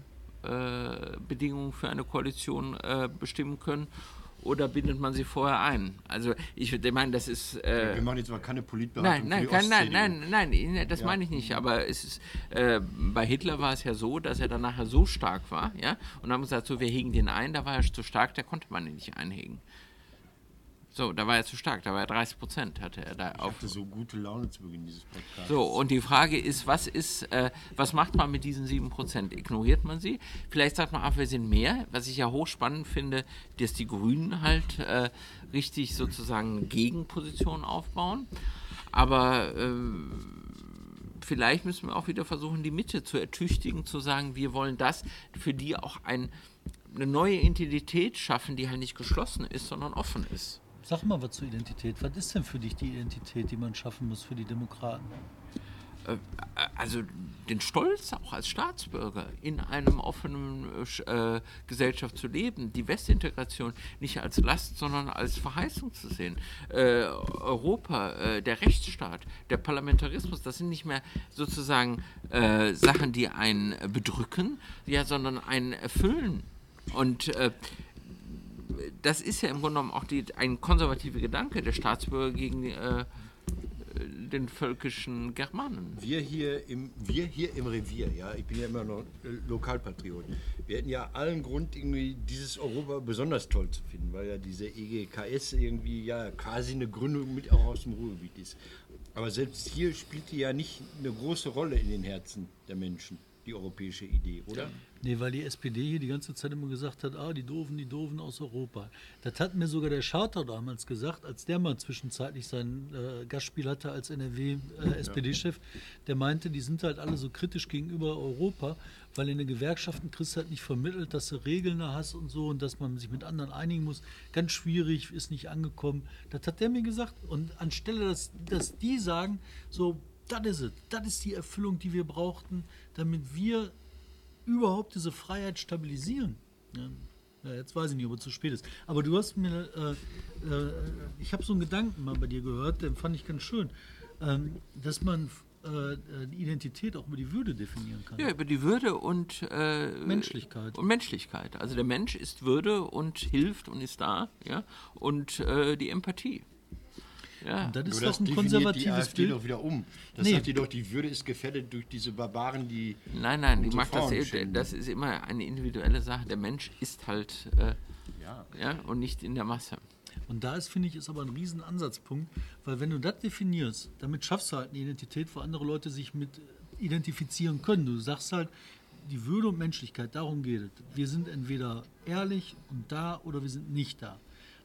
Speaker 4: Bedingungen für eine Koalition äh, bestimmen können? Oder bindet man sie vorher ein? Also ich würde meinen, das ist... Äh,
Speaker 3: Wir machen jetzt mal keine Politberatung
Speaker 4: Nein, nein,
Speaker 3: für die
Speaker 4: nein, nein, nein, nein, das meine ich nicht. Aber es ist, äh, bei Hitler war es ja so, dass er dann nachher so stark war, ja, und haben gesagt, so, wir hegen den ein, da war er zu stark, da konnte man ihn nicht einhegen. So, da war er zu stark, da war er 30 Prozent, hatte er da
Speaker 3: Ich
Speaker 4: auf.
Speaker 3: hatte so gute Laune zu Beginn dieses Podcasts.
Speaker 4: So, und die Frage ist, was ist, äh, was macht man mit diesen 7%? Ignoriert man sie? Vielleicht sagt man, ach, wir sind mehr, was ich ja hochspannend finde, dass die Grünen halt äh, richtig sozusagen Gegenpositionen aufbauen. Aber ähm, vielleicht müssen wir auch wieder versuchen, die Mitte zu ertüchtigen, zu sagen, wir wollen das für die auch ein, eine neue Identität schaffen, die halt nicht geschlossen ist, sondern offen ist.
Speaker 2: Sag mal was zur Identität. Was ist denn für dich die Identität, die man schaffen muss für die Demokraten?
Speaker 4: äh, also den Stolz auch als Staatsbürger in einem offenen äh, Sch- Gesellschaft zu leben, die Westintegration nicht als Last, sondern als Verheißung zu sehen. Äh, Europa, äh, der Rechtsstaat, der Parlamentarismus, das sind nicht mehr sozusagen äh, Sachen, die einen bedrücken, ja, sondern einen erfüllen. Und äh, das ist ja im Grunde genommen auch die, ein konservativer Gedanke der Staatsbürger gegen äh, den völkischen Germanen.
Speaker 3: Wir hier, im, wir hier im Revier, ja, ich bin ja immer noch äh, Lokalpatriot. Wir hätten ja allen Grund, irgendwie dieses Europa besonders toll zu finden, weil ja diese EGKS irgendwie ja quasi eine Gründung mit auch aus dem Ruhrgebiet ist. Aber selbst hier spielt die ja nicht eine große Rolle in den Herzen der Menschen, die europäische Idee, oder?
Speaker 2: Nee, weil die SPD hier die ganze Zeit immer gesagt hat, ah, die Doofen, die Doofen aus Europa. Das hat mir sogar der Scharter damals gesagt, als der mal zwischenzeitlich sein äh, Gastspiel hatte als NRW-SPD-Chef. Der meinte, die sind halt alle so kritisch gegenüber Europa, weil in den Gewerkschaften kriegst du halt nicht vermittelt, dass du Regeln hast und so und dass man sich mit anderen einigen muss. Ganz schwierig, ist nicht angekommen. Das hat der mir gesagt. Und anstelle, dass, dass die sagen, so, das ist es, das ist die Erfüllung, die wir brauchten, damit wir überhaupt diese Freiheit stabilisieren. Ja, jetzt weiß ich nicht, ob es zu spät ist. Aber du hast mir, äh, äh, ich habe so einen Gedanken mal bei dir gehört, den fand ich ganz schön, ähm, dass man äh, die Identität auch über die Würde definieren kann.
Speaker 4: Ja, über die Würde und äh,
Speaker 2: Menschlichkeit.
Speaker 4: Und Menschlichkeit. Also der Mensch ist Würde und hilft und ist da, ja. Und äh, die Empathie. Ja.
Speaker 2: Und das ist doch
Speaker 3: das
Speaker 2: ein konservatives
Speaker 3: AfD
Speaker 2: Bild.
Speaker 3: doch wieder um. Das
Speaker 2: Nee.
Speaker 3: sagt die doch, die Würde ist gefährdet durch diese Barbaren, die.
Speaker 4: Nein, nein, die
Speaker 3: unsere
Speaker 4: macht das,
Speaker 3: Frauen
Speaker 4: eh-
Speaker 3: schänden.
Speaker 4: das ist immer eine individuelle Sache. Der Mensch ist halt äh,
Speaker 3: Ja.
Speaker 4: ja, und nicht in der Masse.
Speaker 2: Und da ist, finde ich, ist aber ein riesen Ansatzpunkt, weil wenn du das definierst, damit schaffst du halt eine Identität, wo andere Leute sich mit identifizieren können. Du sagst halt, die Würde und Menschlichkeit, darum geht es. Wir sind entweder ehrlich und da oder wir sind nicht da.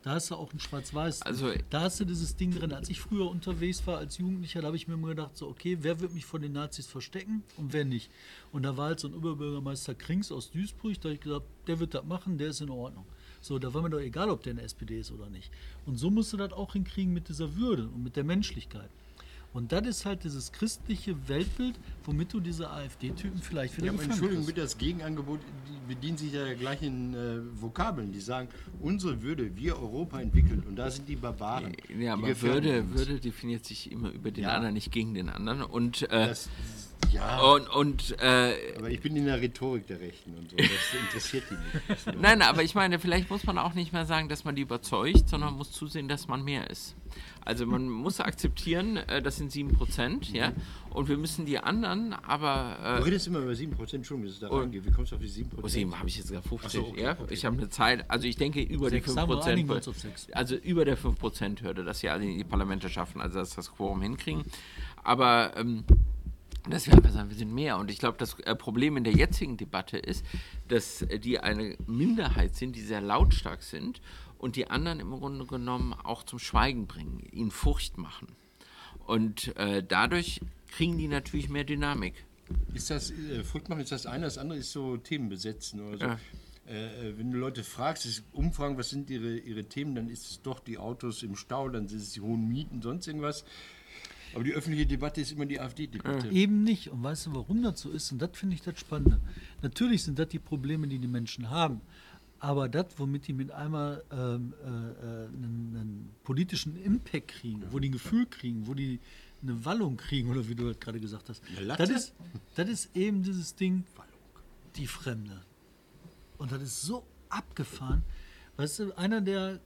Speaker 2: Da hast du auch ein Schwarz-Weiß.
Speaker 4: Also-
Speaker 2: da hast du dieses Ding drin. Als ich früher unterwegs war als Jugendlicher, da habe ich mir immer gedacht, so, okay, wer wird mich vor den Nazis verstecken und wer nicht? Und da war halt so ein Oberbürgermeister Krings aus Duisburg, da habe ich gesagt, der wird das machen, der ist in Ordnung. So, da war mir doch egal, ob der in der SPD ist oder nicht. Und so musst du das auch hinkriegen mit dieser Würde und mit der Menschlichkeit. Und das ist halt dieses christliche Weltbild, womit du diese AfD-Typen vielleicht wieder
Speaker 3: Ja, aber Entschuldigung, mit das Gegenangebot, die bedienen sich ja gleichen äh, Vokabeln. Die sagen, unsere Würde, wir Europa entwickelt. Und da sind die Barbaren.
Speaker 4: Ja,
Speaker 3: die
Speaker 4: aber Würde. Würde definiert sich immer über den
Speaker 3: Ja.
Speaker 4: anderen, nicht gegen den anderen. Und, äh,
Speaker 3: Das, ja,
Speaker 4: und, und äh,
Speaker 3: aber ich bin in der Rhetorik der Rechten und so. Das interessiert die nicht.
Speaker 4: Nein, aber ich meine, vielleicht muss man auch nicht mehr sagen, dass man die überzeugt, sondern man muss zusehen, dass man mehr ist. Also man muss akzeptieren, äh, das sind 7%, ja, und wir müssen die anderen aber...
Speaker 3: Du
Speaker 4: Äh,
Speaker 3: redest immer über 7%, Entschuldigung, dass es da
Speaker 4: Oh.
Speaker 3: reingeht. Wie kommst du auf die 7%?
Speaker 4: oh, sieben habe ich jetzt gesagt, 50,
Speaker 3: Ach so, okay,
Speaker 4: ja.
Speaker 3: okay.
Speaker 4: Ich habe eine Zeit, also ich denke über
Speaker 2: Sechs
Speaker 4: die
Speaker 2: haben wir,
Speaker 4: 5%,
Speaker 2: einigen wir uns auf sechs.
Speaker 4: also über der 5%-Hürde, dass sie alle in die Parlamente schaffen, also dass das Quorum hinkriegen. Aber... Ähm, dass wir einfach sagen, wir sind mehr. Und ich glaube, das äh, Problem in der jetzigen Debatte ist, dass äh, die eine Minderheit sind, die sehr lautstark sind und die anderen im Grunde genommen auch zum Schweigen bringen, ihnen Furcht machen. Und äh, dadurch kriegen die natürlich mehr Dynamik.
Speaker 3: Ist das, äh, Frucht machen ist das eine, das andere ist so Themen besetzen oder so.
Speaker 4: Ja.
Speaker 3: Äh, äh, wenn du Leute fragst, ist Umfragen, was sind ihre, ihre Themen, dann ist es doch die Autos im Stau, dann sind es die hohen Mieten, sonst irgendwas. Aber die öffentliche Debatte ist immer die AfD-Debatte.
Speaker 2: Eben nicht. Und weißt du, warum das so ist? Und das finde ich das Spannende. Natürlich sind das die Probleme, die die Menschen haben. Aber das, womit die mit einmal ähm, äh, äh, einen, einen politischen Impact kriegen, wo die ein Gefühl kriegen, wo die eine Wallung kriegen, oder wie du das gerade gesagt hast, das ist, das ist eben dieses Ding, die Fremde. Und das ist so abgefahren. Weißt du, einer, der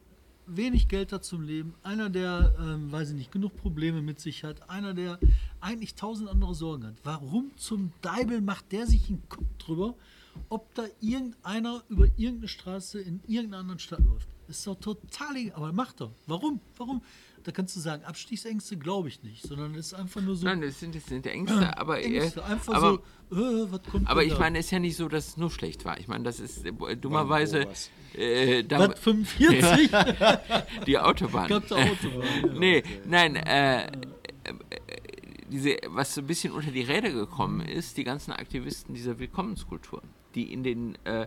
Speaker 2: wenig Geld hat zum Leben, einer, der, ähm, weiß ich nicht, genug Probleme mit sich hat, einer, der eigentlich tausend andere Sorgen hat. Warum zum Deibel macht der sich einen Kopf drüber, ob da irgendeiner über irgendeine Straße in irgendeiner anderen Stadt läuft? Ist doch total egal, aber macht doch. Warum? Warum? Da kannst du sagen, Abstiegsängste glaube ich nicht, sondern es ist einfach nur so
Speaker 4: Nein, das sind, das sind Ängste, aber, äh,
Speaker 2: Ängste. Einfach
Speaker 4: aber,
Speaker 2: so, äh, was kommt
Speaker 4: aber ich
Speaker 2: da?
Speaker 4: meine, es ist ja nicht so, dass es nur schlecht war. Ich meine, das ist äh, dummerweise
Speaker 3: was?
Speaker 4: Äh, da,
Speaker 2: was, 45?
Speaker 4: die Autobahn.
Speaker 2: Da Autobahn,
Speaker 4: nee, nein, äh, äh, diese, was so ein bisschen unter die Räder gekommen ist, die ganzen Aktivisten dieser Willkommenskultur, die in den äh,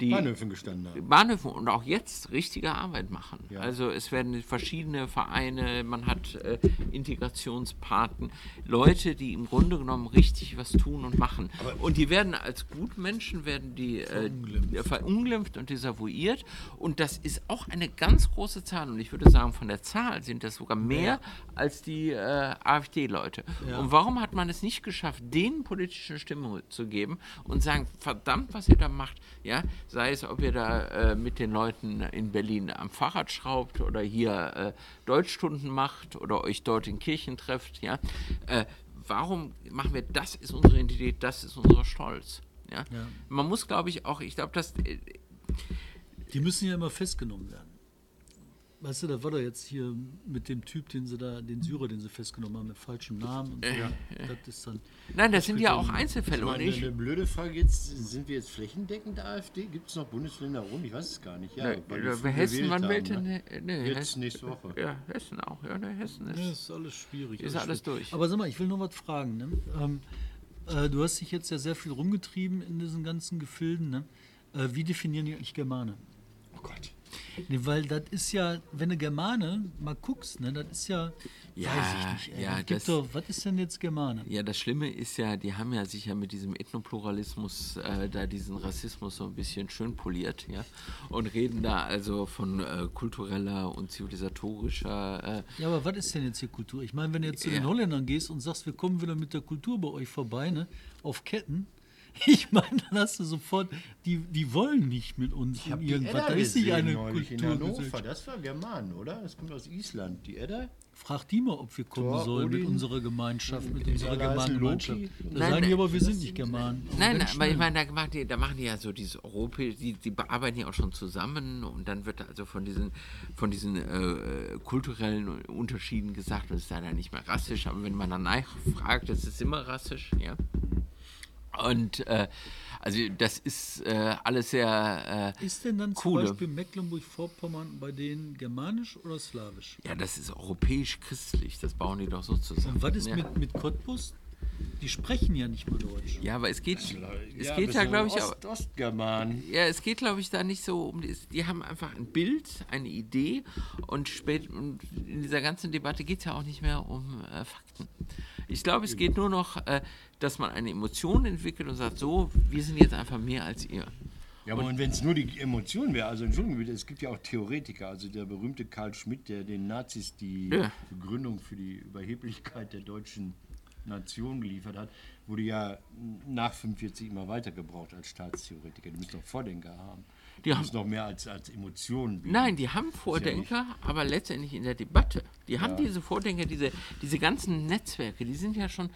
Speaker 4: die
Speaker 3: Bahnhöfen gestanden haben.
Speaker 4: Bahnhöfen und auch jetzt richtige Arbeit machen.
Speaker 3: Ja.
Speaker 4: Also es werden verschiedene Vereine, man hat äh, Integrationspaten, Leute, die im Grunde genommen richtig was tun und machen. und die werden als Gutmenschen werden die äh, verunglimpft. verunglimpft und desavouiert. Und das ist auch eine ganz große Zahl. Und ich würde sagen, von der Zahl sind das sogar mehr als die äh, AfD-Leute. Und warum hat man es nicht geschafft, denen politische Stimme zu geben und sagen, verdammt, was ihr da macht, ja, sei es, ob ihr da äh, mit den Leuten in Berlin am Fahrrad schraubt oder hier äh, Deutschstunden macht oder euch dort in Kirchen trefft, ja, äh, warum machen wir, das ist unsere Identität, das ist unser Stolz. Ja?
Speaker 2: Ja.
Speaker 4: Man muss, glaube ich, auch, ich glaube, dass äh,
Speaker 2: Die müssen ja immer festgenommen werden. Weißt du, da war doch jetzt hier mit dem Typ, den sie da, den Syrer, den sie festgenommen haben, mit falschem Namen und so. Das ist dann.
Speaker 4: Nein, das sind ja auch
Speaker 3: Das
Speaker 4: Einzelfälle.
Speaker 3: war
Speaker 4: Und
Speaker 3: eine, blöde Frage jetzt, sind wir jetzt flächendeckend AfD? Gibt es noch Bundesländer rum? Ich weiß es gar nicht. Ja,
Speaker 4: äh,
Speaker 3: viel
Speaker 4: Hessen, wann wählt denn?
Speaker 3: ne?
Speaker 4: Ne, ne,
Speaker 3: Jetzt
Speaker 4: Hessen,
Speaker 3: nächste Woche.
Speaker 4: ja, Hessen auch. Ja, ne, Hessen ist.
Speaker 2: Ja, ist alles schwierig.
Speaker 4: Ist alles
Speaker 2: schwierig.
Speaker 4: durch.
Speaker 2: Aber sag mal, ich will noch was fragen. Ne? Ähm, äh, du hast dich jetzt ja sehr viel rumgetrieben in diesen ganzen Gefilden. Ne? Äh, wie definieren die eigentlich Germane?
Speaker 3: Oh Gott.
Speaker 2: Nee, weil das ist ja, wenn du Germane mal guckst, ne, das ist ja,
Speaker 4: Ja,
Speaker 2: weiß ich nicht. Ey.
Speaker 4: ja,
Speaker 2: das doch, was ist denn jetzt Germane?
Speaker 4: Ja, das Schlimme ist ja, die haben ja sich ja mit diesem Ethnopluralismus äh, da diesen Rassismus so ein bisschen schön poliert, ja, und reden da also von äh, kultureller und zivilisatorischer. Äh,
Speaker 2: Ja, aber was ist denn jetzt hier Kultur? Ich meine, wenn du jetzt zu den Holländern gehst und sagst, wir kommen wieder mit der Kultur bei euch vorbei, ne, auf Ketten, ich meine, dann hast du sofort, die, die wollen nicht mit uns
Speaker 3: Ich
Speaker 2: in
Speaker 3: die
Speaker 2: irgendwas.
Speaker 3: Edda
Speaker 2: Da ist nicht eine
Speaker 3: in Hannover.
Speaker 2: Kultur.
Speaker 3: Das war German, oder? Das kommt aus Island. Die Edda?
Speaker 2: Frag die mal, ob wir kommen
Speaker 3: Thor,
Speaker 2: sollen mit
Speaker 3: Odin,
Speaker 2: unserer Gemeinschaft, mit unserer Germanengemeinschaft.
Speaker 3: Loki.
Speaker 2: Da
Speaker 4: Nein,
Speaker 2: sagen die aber, wir sind nicht Germanen.
Speaker 4: Nein, aber ich meine, da, machen die, da machen die ja so dieses Europäische, die, die bearbeiten ja auch schon zusammen und dann wird also von diesen, von diesen äh, kulturellen Unterschieden gesagt, und es sei dann nicht mehr rassisch, aber wenn man dann nachfragt, das ist immer rassisch, ja. Und äh, also das ist äh, alles sehr äh,
Speaker 2: Ist denn dann zum
Speaker 4: coole.
Speaker 2: Beispiel Mecklenburg-Vorpommern bei denen germanisch oder slawisch?
Speaker 4: Ja, das ist europäisch-christlich, das bauen die doch so zusammen.
Speaker 2: Und was ist
Speaker 4: ja.
Speaker 2: mit, mit Cottbus? Die sprechen ja nicht mal Deutsch.
Speaker 4: Ja, aber es geht, es
Speaker 3: Ja,
Speaker 4: geht ja, glaube ich, auch.
Speaker 3: Ost, Ostgerman.
Speaker 4: Ja, es geht, glaube ich, da nicht so um die, die haben einfach ein Bild, eine Idee und spät und in dieser ganzen Debatte geht es ja auch nicht mehr um äh, Fakten. Ich glaube, es geht nur noch, äh, dass man eine Emotion entwickelt und sagt, so, wir sind jetzt einfach mehr als ihr.
Speaker 3: Ja, aber und wenn es nur die Emotion wäre, also Entschuldigung, bitte, es gibt ja auch Theoretiker, also der berühmte Karl Schmidt, der den Nazis die
Speaker 4: Ja.
Speaker 3: Begründung für die Überheblichkeit der deutschen Nation geliefert hat, wurde ja nach 45 immer weiter gebraucht als Staatstheoretiker. Die müssen doch Vordenker haben. Die,
Speaker 4: Die haben-
Speaker 3: noch mehr als, als Emotionen bieten.
Speaker 4: Nein, die haben Vordenker, aber letztendlich in der Debatte. Die haben
Speaker 3: Ja.
Speaker 4: diese Vordenker, diese, diese ganzen Netzwerke, die sind ja schon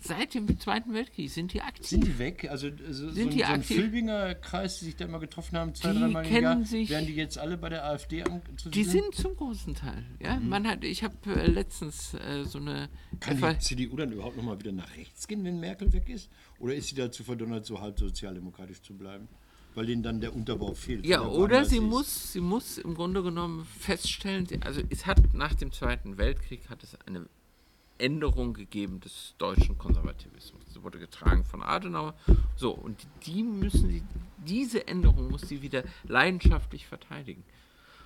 Speaker 4: seit dem Zweiten Weltkrieg sind die aktiv.
Speaker 3: Sind die weg? Also so, so,
Speaker 4: Sind
Speaker 3: ein-
Speaker 4: die
Speaker 3: so ein? Filbinger Kreis, die sich da immer getroffen haben, zwei, dreimal im
Speaker 4: kennen
Speaker 3: Jahr,
Speaker 4: sich-
Speaker 3: werden die jetzt alle bei der AfD an, zu
Speaker 4: Die sind zum großen Teil. Ja, man hat, ich habe äh, letztens äh, so eine
Speaker 3: Kann
Speaker 4: FA
Speaker 3: die CDU dann überhaupt noch mal wieder nach rechts gehen, wenn Merkel weg ist? Oder ist sie dazu verdonnert, so halb sozialdemokratisch zu bleiben? Weil denen dann der Unterbau fehlt.
Speaker 4: Ja,
Speaker 3: er
Speaker 4: oder sie
Speaker 3: ist.
Speaker 4: muss, sie muss im Grunde genommen feststellen, also es hat nach dem Zweiten Weltkrieg hat es eine Änderung gegeben des deutschen Konservativismus. Das wurde getragen von Adenauer. So, und die müssen sie, diese Änderung muss sie wieder leidenschaftlich verteidigen.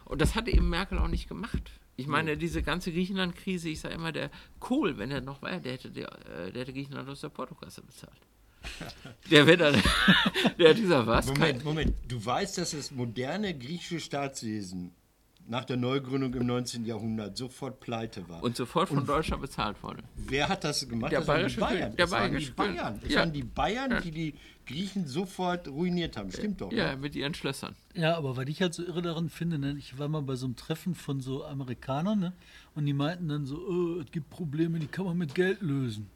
Speaker 4: Und das hat eben Merkel auch nicht gemacht. Ich meine, diese ganze Griechenland-Krise, ich sage immer, der Kohl, wenn er noch war, der hätte, der, äh, der hätte Griechenland aus der Portokasse bezahlt. Der wird dann, der hat gesagt, was?
Speaker 3: Moment, Moment. Du weißt, dass das moderne griechische Staatswesen nach der Neugründung im 19. Jahrhundert sofort pleite war.
Speaker 4: Und sofort von Deutschland bezahlt wurde.
Speaker 3: Wer hat das gemacht?
Speaker 4: Der
Speaker 3: das waren die
Speaker 4: bayerische
Speaker 3: Bayern.
Speaker 4: Der
Speaker 3: das waren die
Speaker 4: bayerische.
Speaker 3: Bayern. Das
Speaker 4: Ja.
Speaker 3: waren die Bayern, die die Griechen sofort ruiniert haben. Stimmt doch.
Speaker 4: Ja,
Speaker 3: ne?
Speaker 4: mit ihren Schlössern.
Speaker 2: Ja, aber was ich halt so irre daran finde, ne, ich war mal bei so einem Treffen von so Amerikanern ne, und die meinten dann so, oh, es gibt Probleme, die kann man mit Geld lösen.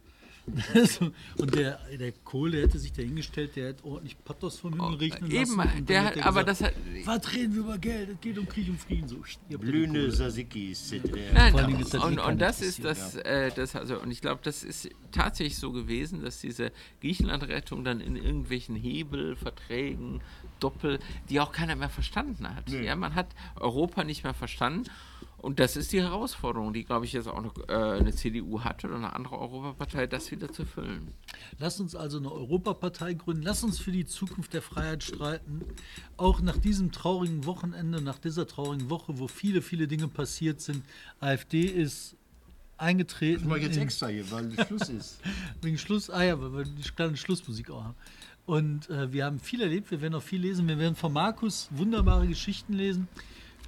Speaker 2: und der, der Kohl, der hätte sich da hingestellt, der hätte ordentlich Pathos vom Himmel regnen
Speaker 4: Oh, eben,
Speaker 2: lassen. und
Speaker 4: der
Speaker 2: dann
Speaker 4: hat-
Speaker 2: er
Speaker 4: aber
Speaker 2: gesagt,
Speaker 4: das hat-
Speaker 2: Was reden wir über Geld? Es geht um Krieg und Frieden. So, ja
Speaker 3: Blühne
Speaker 2: Kohle.
Speaker 3: Sasiki ist der.
Speaker 4: Nein,
Speaker 2: Dingen das
Speaker 4: und, und das ist das, äh, das also, und ich glaube, das ist tatsächlich so gewesen, dass diese Griechenland-Rettung dann in irgendwelchen Hebelverträgen, Doppel, die auch keiner mehr verstanden hat. Ja, man hat Europa nicht mehr verstanden. Und das ist die Herausforderung, die, glaube ich, jetzt auch noch äh, eine CDU hat oder eine andere Europapartei, das wieder zu füllen.
Speaker 2: Lass uns also eine Europapartei gründen. Lass uns für die Zukunft der Freiheit streiten. Auch nach diesem traurigen Wochenende, nach dieser traurigen Woche, wo viele, viele Dinge passiert sind. AfD ist eingetreten.
Speaker 3: Das mache ich jetzt extra hier, weil Schluss ist.
Speaker 2: Wegen Schluss, ah ja, weil wir die kleine Schlussmusik auch haben. Und äh, wir haben viel erlebt, wir werden auch viel lesen. Wir werden von Markus wunderbare Geschichten lesen.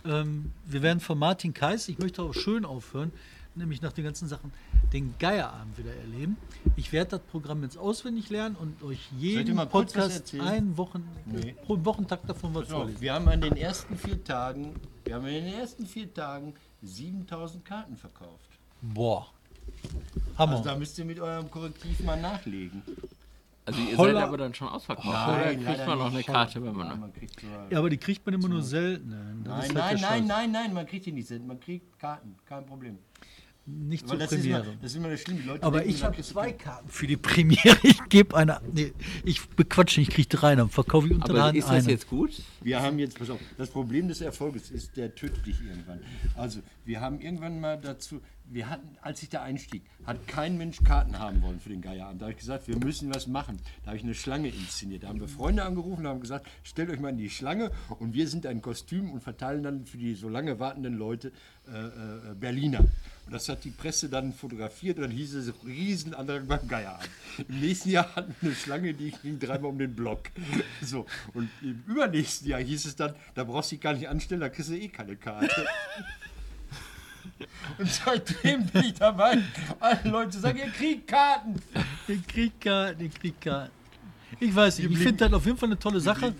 Speaker 2: Ähm, wir werden von Martin Kais, ich möchte auch schön aufhören, nämlich nach den ganzen Sachen, den Geierabend wieder erleben. Ich werde das Programm jetzt auswendig lernen und euch jeden Podcast einen Wochen,
Speaker 3: Nee.
Speaker 2: pro Wochentag davon was vorlesen.
Speaker 3: wir haben an den ersten vier Tagen, wir haben in den ersten vier Tagen 7000 Karten verkauft.
Speaker 2: Boah. Hammer.
Speaker 3: Also da müsst ihr mit eurem Korrektiv mal nachlegen.
Speaker 4: Also ihr
Speaker 2: Holla.
Speaker 4: seid aber dann schon ausverkauft. oder kriegt man noch eine. Karte, wenn
Speaker 3: Ja,
Speaker 4: man...
Speaker 3: man kriegt so,
Speaker 2: ja, aber die kriegt man immer nur selten.
Speaker 3: Nein,
Speaker 2: halt
Speaker 3: nein, nein, nein, nein, man kriegt die nicht selten. Man kriegt Karten, kein Problem.
Speaker 2: Nicht
Speaker 3: Weil
Speaker 2: zur
Speaker 3: das ist, immer,
Speaker 2: Premiere.
Speaker 3: das ist immer das Schlimme. Die Leute
Speaker 2: Aber
Speaker 3: denken,
Speaker 2: ich habe zwei Karten für die Premiere. Ich gebe eine. Nee, ich bequatsche nicht, ich kriege drei, dann verkaufe ich unter der
Speaker 4: Aber
Speaker 2: Hand
Speaker 4: ist das
Speaker 2: eine.
Speaker 4: jetzt gut?
Speaker 3: Wir haben jetzt, pass auf, das Problem des Erfolges ist, der tötet dich irgendwann. Also, wir haben irgendwann mal dazu, wir hatten, als ich da einstieg, hat kein Mensch Karten haben wollen für den Geierabend. Da habe ich gesagt, wir müssen was machen. Da habe ich eine Schlange inszeniert. Da haben wir Freunde angerufen und haben gesagt, stellt euch mal in die Schlange und wir sind ein Kostüm und verteilen dann für die so lange wartenden Leute äh, äh, Berliner. Und das hat die Presse dann fotografiert und dann hieß es Riesenandrang beim Geierabend. Im nächsten Jahr hatten wir eine Schlange, die ging dreimal um den Block. So. Und im übernächsten Jahr hieß es dann, da brauchst du dich gar nicht anstellen, da kriegst du eh keine Karte. Und seitdem bin ich dabei, alle Leute sagen, ihr kriegt Karten.
Speaker 2: Den kriegt Karten, den kriegt Karten. Ich weiß nicht, ich finde das auf jeden Fall eine tolle Sache.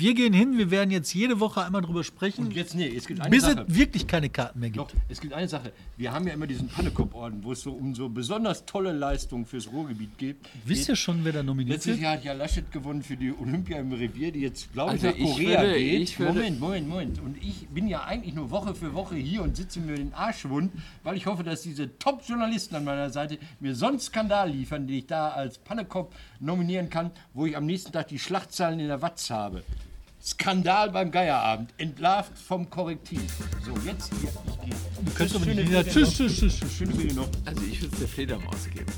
Speaker 2: Wir gehen hin, wir werden jetzt jede Woche einmal drüber sprechen,
Speaker 3: Und jetzt, nee, es gibt eine
Speaker 2: bis
Speaker 3: Sache.
Speaker 2: es wirklich keine Karten mehr
Speaker 3: Doch,
Speaker 2: gibt.
Speaker 3: es gibt eine Sache. Wir haben ja immer diesen Pannekopf-Orden, wo es so um so besonders tolle Leistungen fürs Ruhrgebiet geht.
Speaker 2: Wisst ihr schon, wer da nominiert
Speaker 3: Letztes
Speaker 2: wird?
Speaker 3: Jahr hat ja Laschet gewonnen für die Olympia im Revier, die jetzt, glaube ich,
Speaker 4: Also
Speaker 3: nach
Speaker 4: ich
Speaker 3: Korea
Speaker 4: würde-
Speaker 3: geht. Moment, Moment, Moment. Und ich bin ja eigentlich nur Woche für Woche hier und sitze mir den Arsch wund, weil ich hoffe, dass diese Top-Journalisten an meiner Seite mir sonst Skandal liefern, den ich da als Pannekopf nominieren kann, wo ich am nächsten Tag die Schlachtzahlen in der Watz habe. Skandal beim Geierabend, entlarvt vom Korrektiv. So, jetzt hier, ich gehe.
Speaker 2: Du kannst aber nicht wieder. Tschüss, tschüss, tschüss, tschüss.
Speaker 3: Schöne Video noch.
Speaker 4: Also ich würde es der Fledermaus geben.